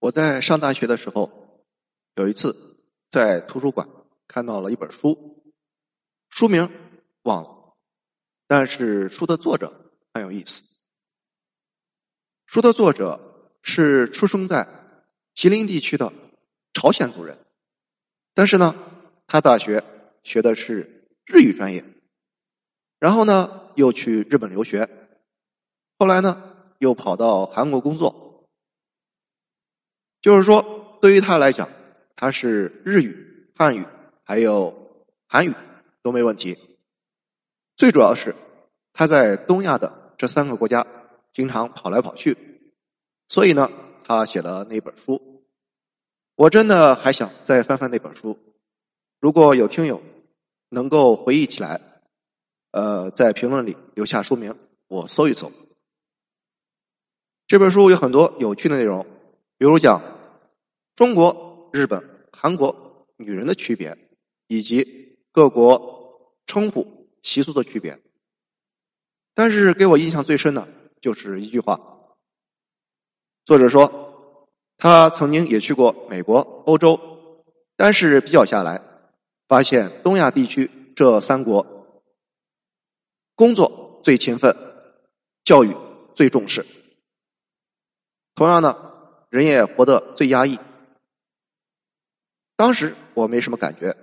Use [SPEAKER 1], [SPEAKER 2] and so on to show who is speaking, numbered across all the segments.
[SPEAKER 1] 我在上大学的时候，有一次在图书馆看到了一本书，书名忘了，但是书的作者很有意思。书的作者是出生在吉林地区的朝鲜族人，但是呢，他大学学的是日语专业，然后呢又去日本留学，后来呢又跑到韩国工作。就是说，对于他来讲，他是日语、汉语还有韩语都没问题。最主要是他在东亚的这三个国家经常跑来跑去，所以呢，他写了那本书。我真的还想再翻翻那本书。如果有听友能够回忆起来，呃，在评论里留下说明，我搜一搜。这本书有很多有趣的内容。比如讲中国、日本、韩国女人的区别，以及各国称呼习俗的区别。但是给我印象最深的就是一句话。作者说，他曾经也去过美国、欧洲，但是比较下来，发现东亚地区这三国工作最勤奋，教育最重视。同样呢。人也活得最压抑。当时我没什么感觉，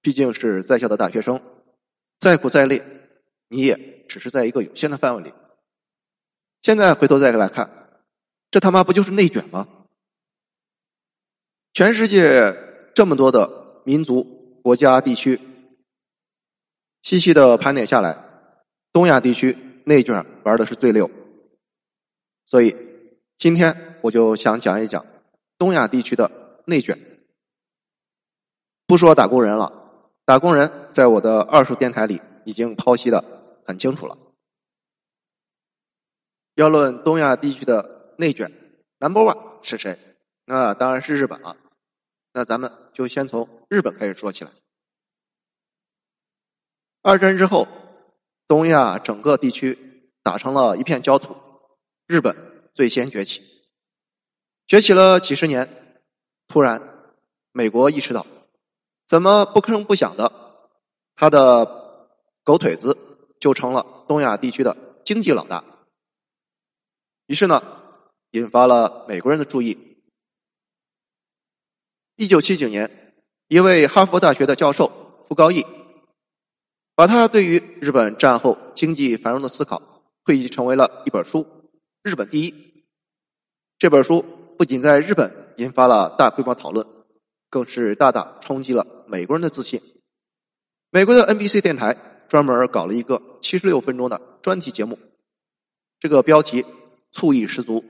[SPEAKER 1] 毕竟是在校的大学生，再苦再累，你也只是在一个有限的范围里。现在回头再来看，这他妈不就是内卷吗？全世界这么多的民族、国家、地区，细细的盘点下来，东亚地区内卷玩的是最溜，所以。今天我就想讲一讲东亚地区的内卷。不说打工人了，打工人在我的二手电台里已经剖析的很清楚了。要论东亚地区的内卷，Number One 是谁？那当然是日本了。那咱们就先从日本开始说起来。二战之后，东亚整个地区打成了一片焦土，日本。最先崛起，崛起了几十年，突然，美国意识到，怎么不吭不响的，他的狗腿子就成了东亚地区的经济老大。于是呢，引发了美国人的注意。一九七九年，一位哈佛大学的教授傅高义，把他对于日本战后经济繁荣的思考汇集成为了一本书《日本第一》。这本书不仅在日本引发了大规模讨论，更是大大冲击了美国人的自信。美国的 NBC 电台专门搞了一个七十六分钟的专题节目，这个标题醋意十足。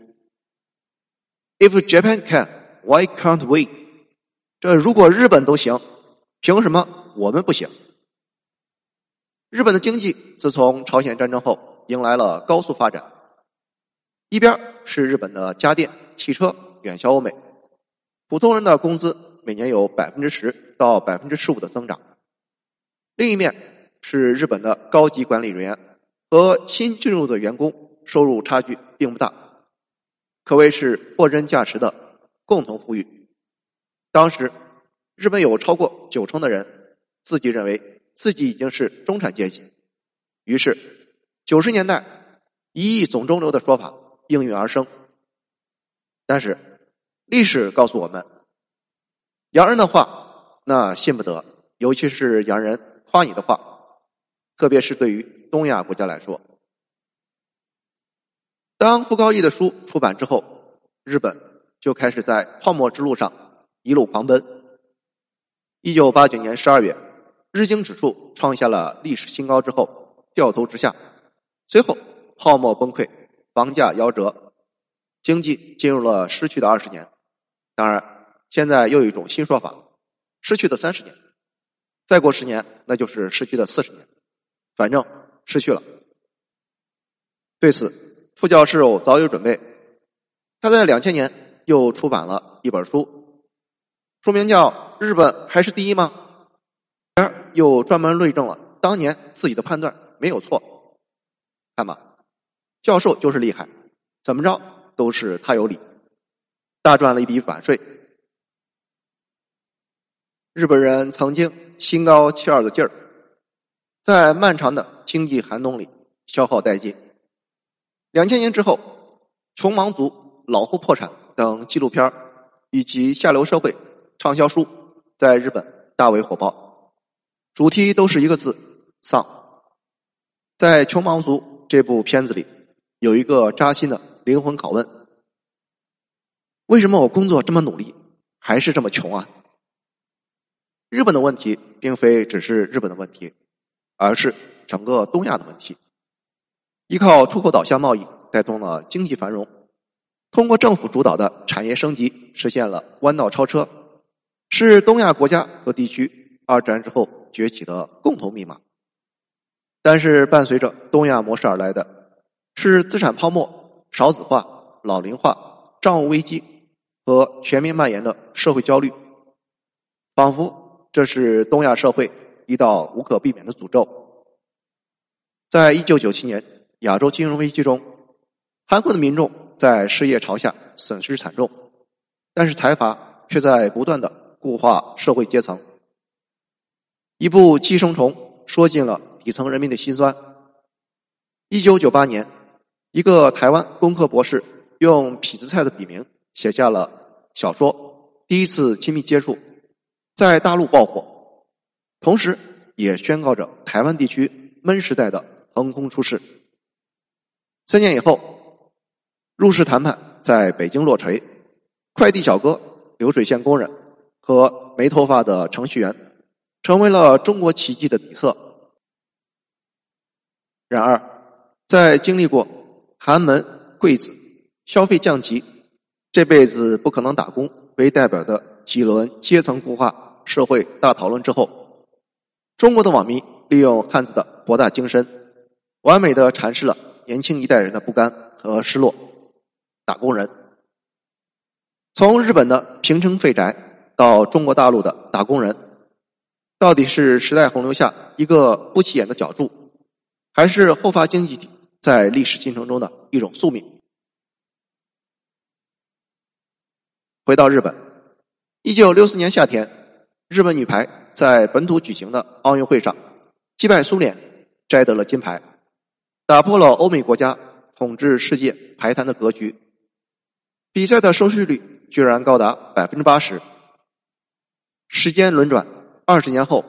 [SPEAKER 1] If Japan can, why can't we？这如果日本都行，凭什么我们不行？日本的经济自从朝鲜战争后迎来了高速发展。一边是日本的家电、汽车远销欧美，普通人的工资每年有百分之十到百分之十五的增长；另一面是日本的高级管理人员和新进入的员工收入差距并不大，可谓是货真价实的共同富裕。当时，日本有超过九成的人自己认为自己已经是中产阶级，于是九十年代“一亿总中流”的说法。应运而生，但是历史告诉我们，洋人的话那信不得，尤其是洋人夸你的话，特别是对于东亚国家来说。当傅高义的书出版之后，日本就开始在泡沫之路上一路狂奔。一九八九年十二月，日经指数创下了历史新高之后，掉头直下，随后泡沫崩溃。房价夭折，经济进入了失去的二十年。当然，现在又有一种新说法了：失去的三十年。再过十年，那就是失去的四十年。反正失去了。对此，傅教授早有准备。他在两千年又出版了一本书，书名叫《日本还是第一吗》，而又专门论证了当年自己的判断没有错。看吧。教授就是厉害，怎么着都是他有理。大赚了一笔版税。日本人曾经心高气傲的劲儿，在漫长的经济寒冬里消耗殆尽。两千年之后，《穷忙族》《老后破产》等纪录片以及下流社会畅销书在日本大为火爆，主题都是一个字：丧。在《穷忙族》这部片子里，有一个扎心的灵魂拷问：为什么我工作这么努力，还是这么穷啊？日本的问题并非只是日本的问题，而是整个东亚的问题。依靠出口导向贸易带动了经济繁荣，通过政府主导的产业升级实现了弯道超车，是东亚国家和地区二战之后崛起的共同密码。但是伴随着东亚模式而来的，是资产泡沫、少子化、老龄化、账务危机和全面蔓延的社会焦虑，仿佛这是东亚社会一道无可避免的诅咒。在一九九七年。亚洲金融危机中，韩国的民众在失业潮下损失惨重，但是财阀却在不断的固化社会阶层。一部《寄生虫》说尽了底层人民的辛酸。一九九八年，一个台湾工科博士用痞子蔡的笔名写下了小说《第一次亲密接触》，在大陆爆火，同时也宣告着台湾地区闷时代的横空出世。三年以后，入世谈判在北京落锤，快递小哥、流水线工人和没头发的程序员成为了中国奇迹的底色。然而，在经历过寒门贵子消费降级、这辈子不可能打工为代表的几轮阶层固化社会大讨论之后，中国的网民利用汉字的博大精深，完美的阐释了。年轻一代人的不甘和失落，打工人从日本的平成废宅到中国大陆的打工人，到底是时代洪流下一个不起眼的角柱，还是后发经济体在历史进程中的一种宿命？回到日本，一九六四年夏天，日本女排在本土举行的奥运会上击败苏联，摘得了金牌。打破了欧美国家统治世界排坛的格局，比赛的收视率居然高达百分之八十。时间轮转，二十年后，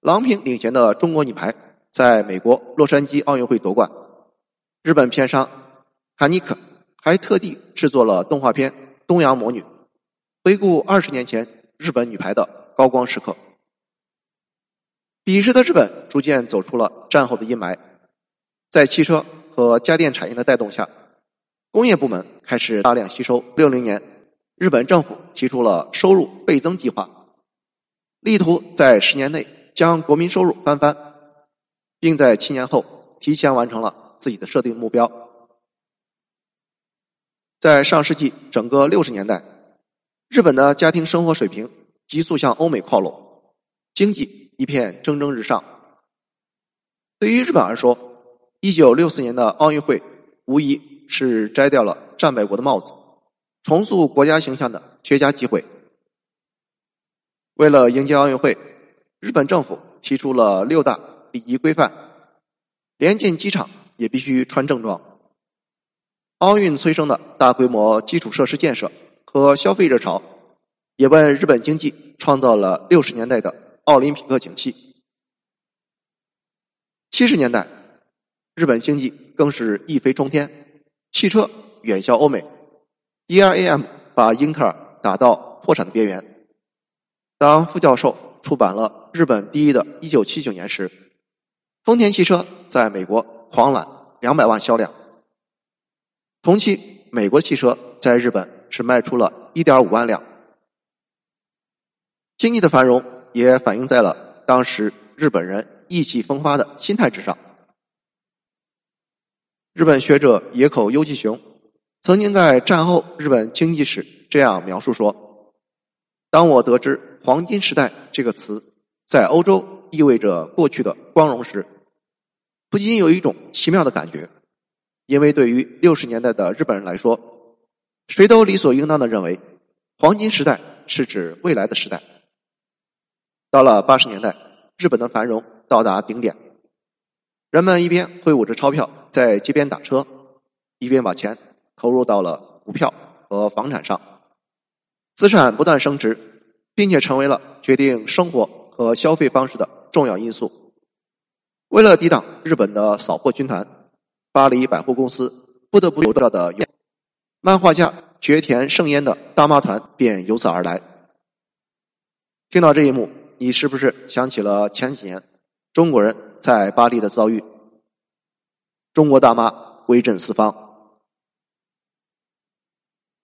[SPEAKER 1] 郎平领衔的中国女排在美国洛杉矶奥运会夺冠。日本片商卡尼克还特地制作了动画片《东洋魔女》，回顾二十年前日本女排的高光时刻。彼时的日本逐渐走出了战后的阴霾。在汽车和家电产业的带动下，工业部门开始大量吸收。六零年，日本政府提出了收入倍增计划，力图在十年内将国民收入翻番，并在七年后提前完成了自己的设定目标。在上世纪整个六十年代，日本的家庭生活水平急速向欧美靠拢，经济一片蒸蒸日上。对于日本来说，一九六四年的奥运会无疑是摘掉了战败国的帽子，重塑国家形象的绝佳机会。为了迎接奥运会，日本政府提出了六大礼仪规范，连进机场也必须穿正装。奥运催生的大规模基础设施建设和消费热潮，也为日本经济创造了六十年代的奥林匹克景气。七十年代。日本经济更是一飞冲天，汽车远销欧美，DRAM 把英特尔打到破产的边缘。当副教授出版了日本第一的《一九七九年》时，丰田汽车在美国狂揽两百万销量。同期，美国汽车在日本只卖出了一点五万辆。经济的繁荣也反映在了当时日本人意气风发的心态之上。日本学者野口优纪雄曾经在战后日本经济史这样描述说：“当我得知‘黄金时代’这个词在欧洲意味着过去的光荣时，不禁有一种奇妙的感觉。因为对于六十年代的日本人来说，谁都理所应当的认为黄金时代是指未来的时代。到了八十年代，日本的繁荣到达顶点，人们一边挥舞着钞票在街边打车，一边把钱投入到了股票和房产上，资产不断升值，并且成为了决定生活和消费方式的重要因素。为了抵挡日本的扫货军团，巴黎百货公司不得不留着的漫画家绝田胜彦的大妈团便由此而来。听到这一幕，你是不是想起了前几年中国人在巴黎的遭遇？中国大妈威震四方。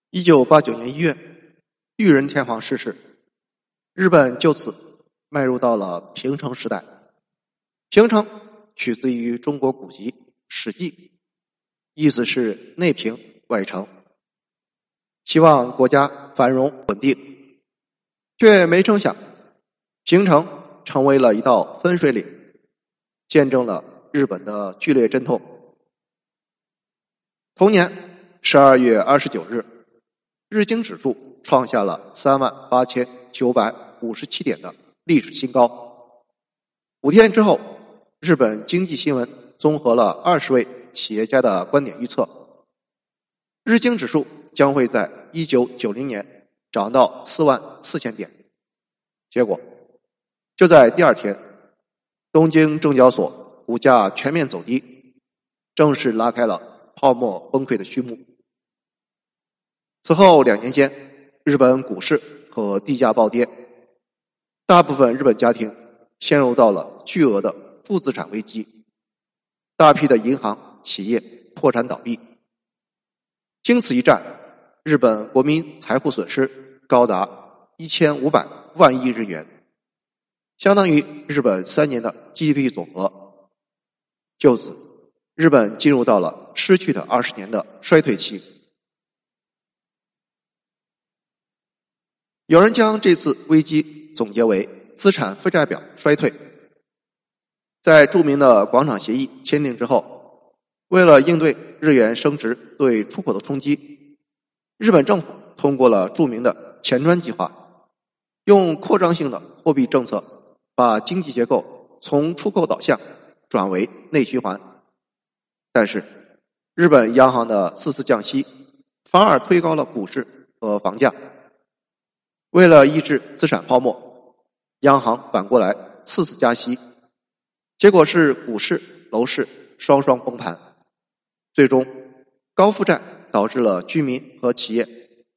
[SPEAKER 1] 一九八九年一月，裕仁天皇逝世，日本就此迈入到了平成时代。平城取自于中国古籍《史记》，意思是内平外成，希望国家繁荣稳定，却没成想，平城成为了一道分水岭，见证了日本的剧烈阵痛。同年十二月二十九日，日经指数创下了三万八千九百五十七点的历史新高，五天之后。日本经济新闻综合了二十位企业家的观点预测，日经指数将会在一九九零年涨到四万四千点。结果就在第二天，东京证交所股价全面走低，正式拉开了泡沫崩溃的序幕。此后两年间，日本股市和地价暴跌，大部分日本家庭陷入到了巨额的。负资产危机，大批的银行企业破产倒闭。经此一战，日本国民财富损失高达一千五百万亿日元，相当于日本三年的 GDP 总和。就此，日本进入到了失去的二十年的衰退期。有人将这次危机总结为资产负债表衰退。在著名的广场协议签订之后，为了应对日元升值对出口的冲击，日本政府通过了著名的前瞻计划，用扩张性的货币政策把经济结构从出口导向转为内循环。但是，日本央行的四次降息反而推高了股市和房价。为了抑制资产泡沫，央行反过来四次加息。结果是股市、楼市双双崩盘，最终高负债导致了居民和企业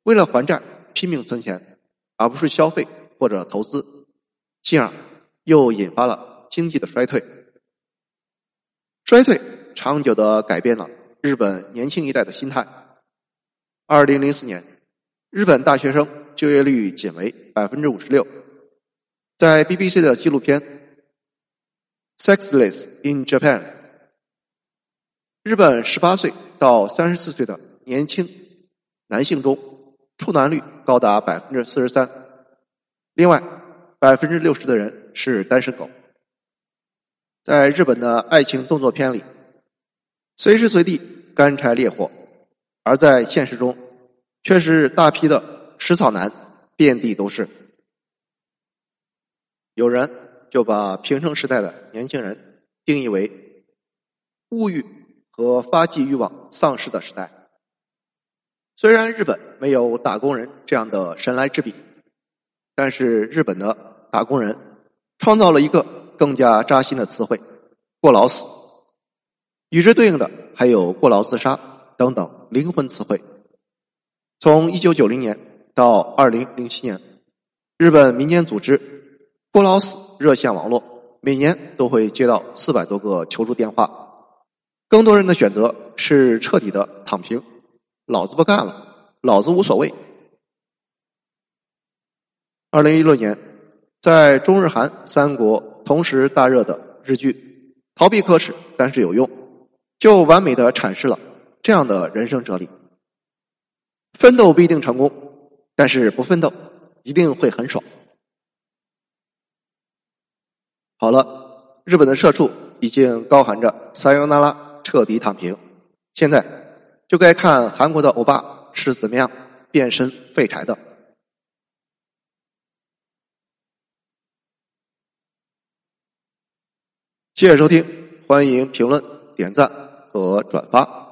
[SPEAKER 1] 为了还债拼命存钱，而不是消费或者投资，进而又引发了经济的衰退。衰退长久的改变了日本年轻一代的心态。二零零四年，日本大学生就业率仅为百分之五十六，在 BBC 的纪录片。Sexless in Japan。日本十八岁到三十四岁的年轻男性中，处男率高达百分之四十三。另外，百分之六十的人是单身狗。在日本的爱情动作片里，随时随地干柴烈火；而在现实中，却是大批的食草男遍地都是。有人。就把平成时代的年轻人定义为物欲和发迹欲望丧失的时代。虽然日本没有打工人这样的神来之笔，但是日本的打工人创造了一个更加扎心的词汇“过劳死”，与之对应的还有“过劳自杀”等等灵魂词汇。从一九九零年到二零零七年，日本民间组织。郭老死热线网络每年都会接到四百多个求助电话，更多人的选择是彻底的躺平，老子不干了，老子无所谓。二零一六年，在中日韩三国同时大热的日剧《逃避可耻但是有用》，就完美的阐释了这样的人生哲理：奋斗不一定成功，但是不奋斗一定会很爽。好了日本的社畜已经高喊着撒由那拉彻底躺平。现在就该看韩国的欧巴是怎么样变身废柴的。谢谢收听欢迎评论点赞和转发。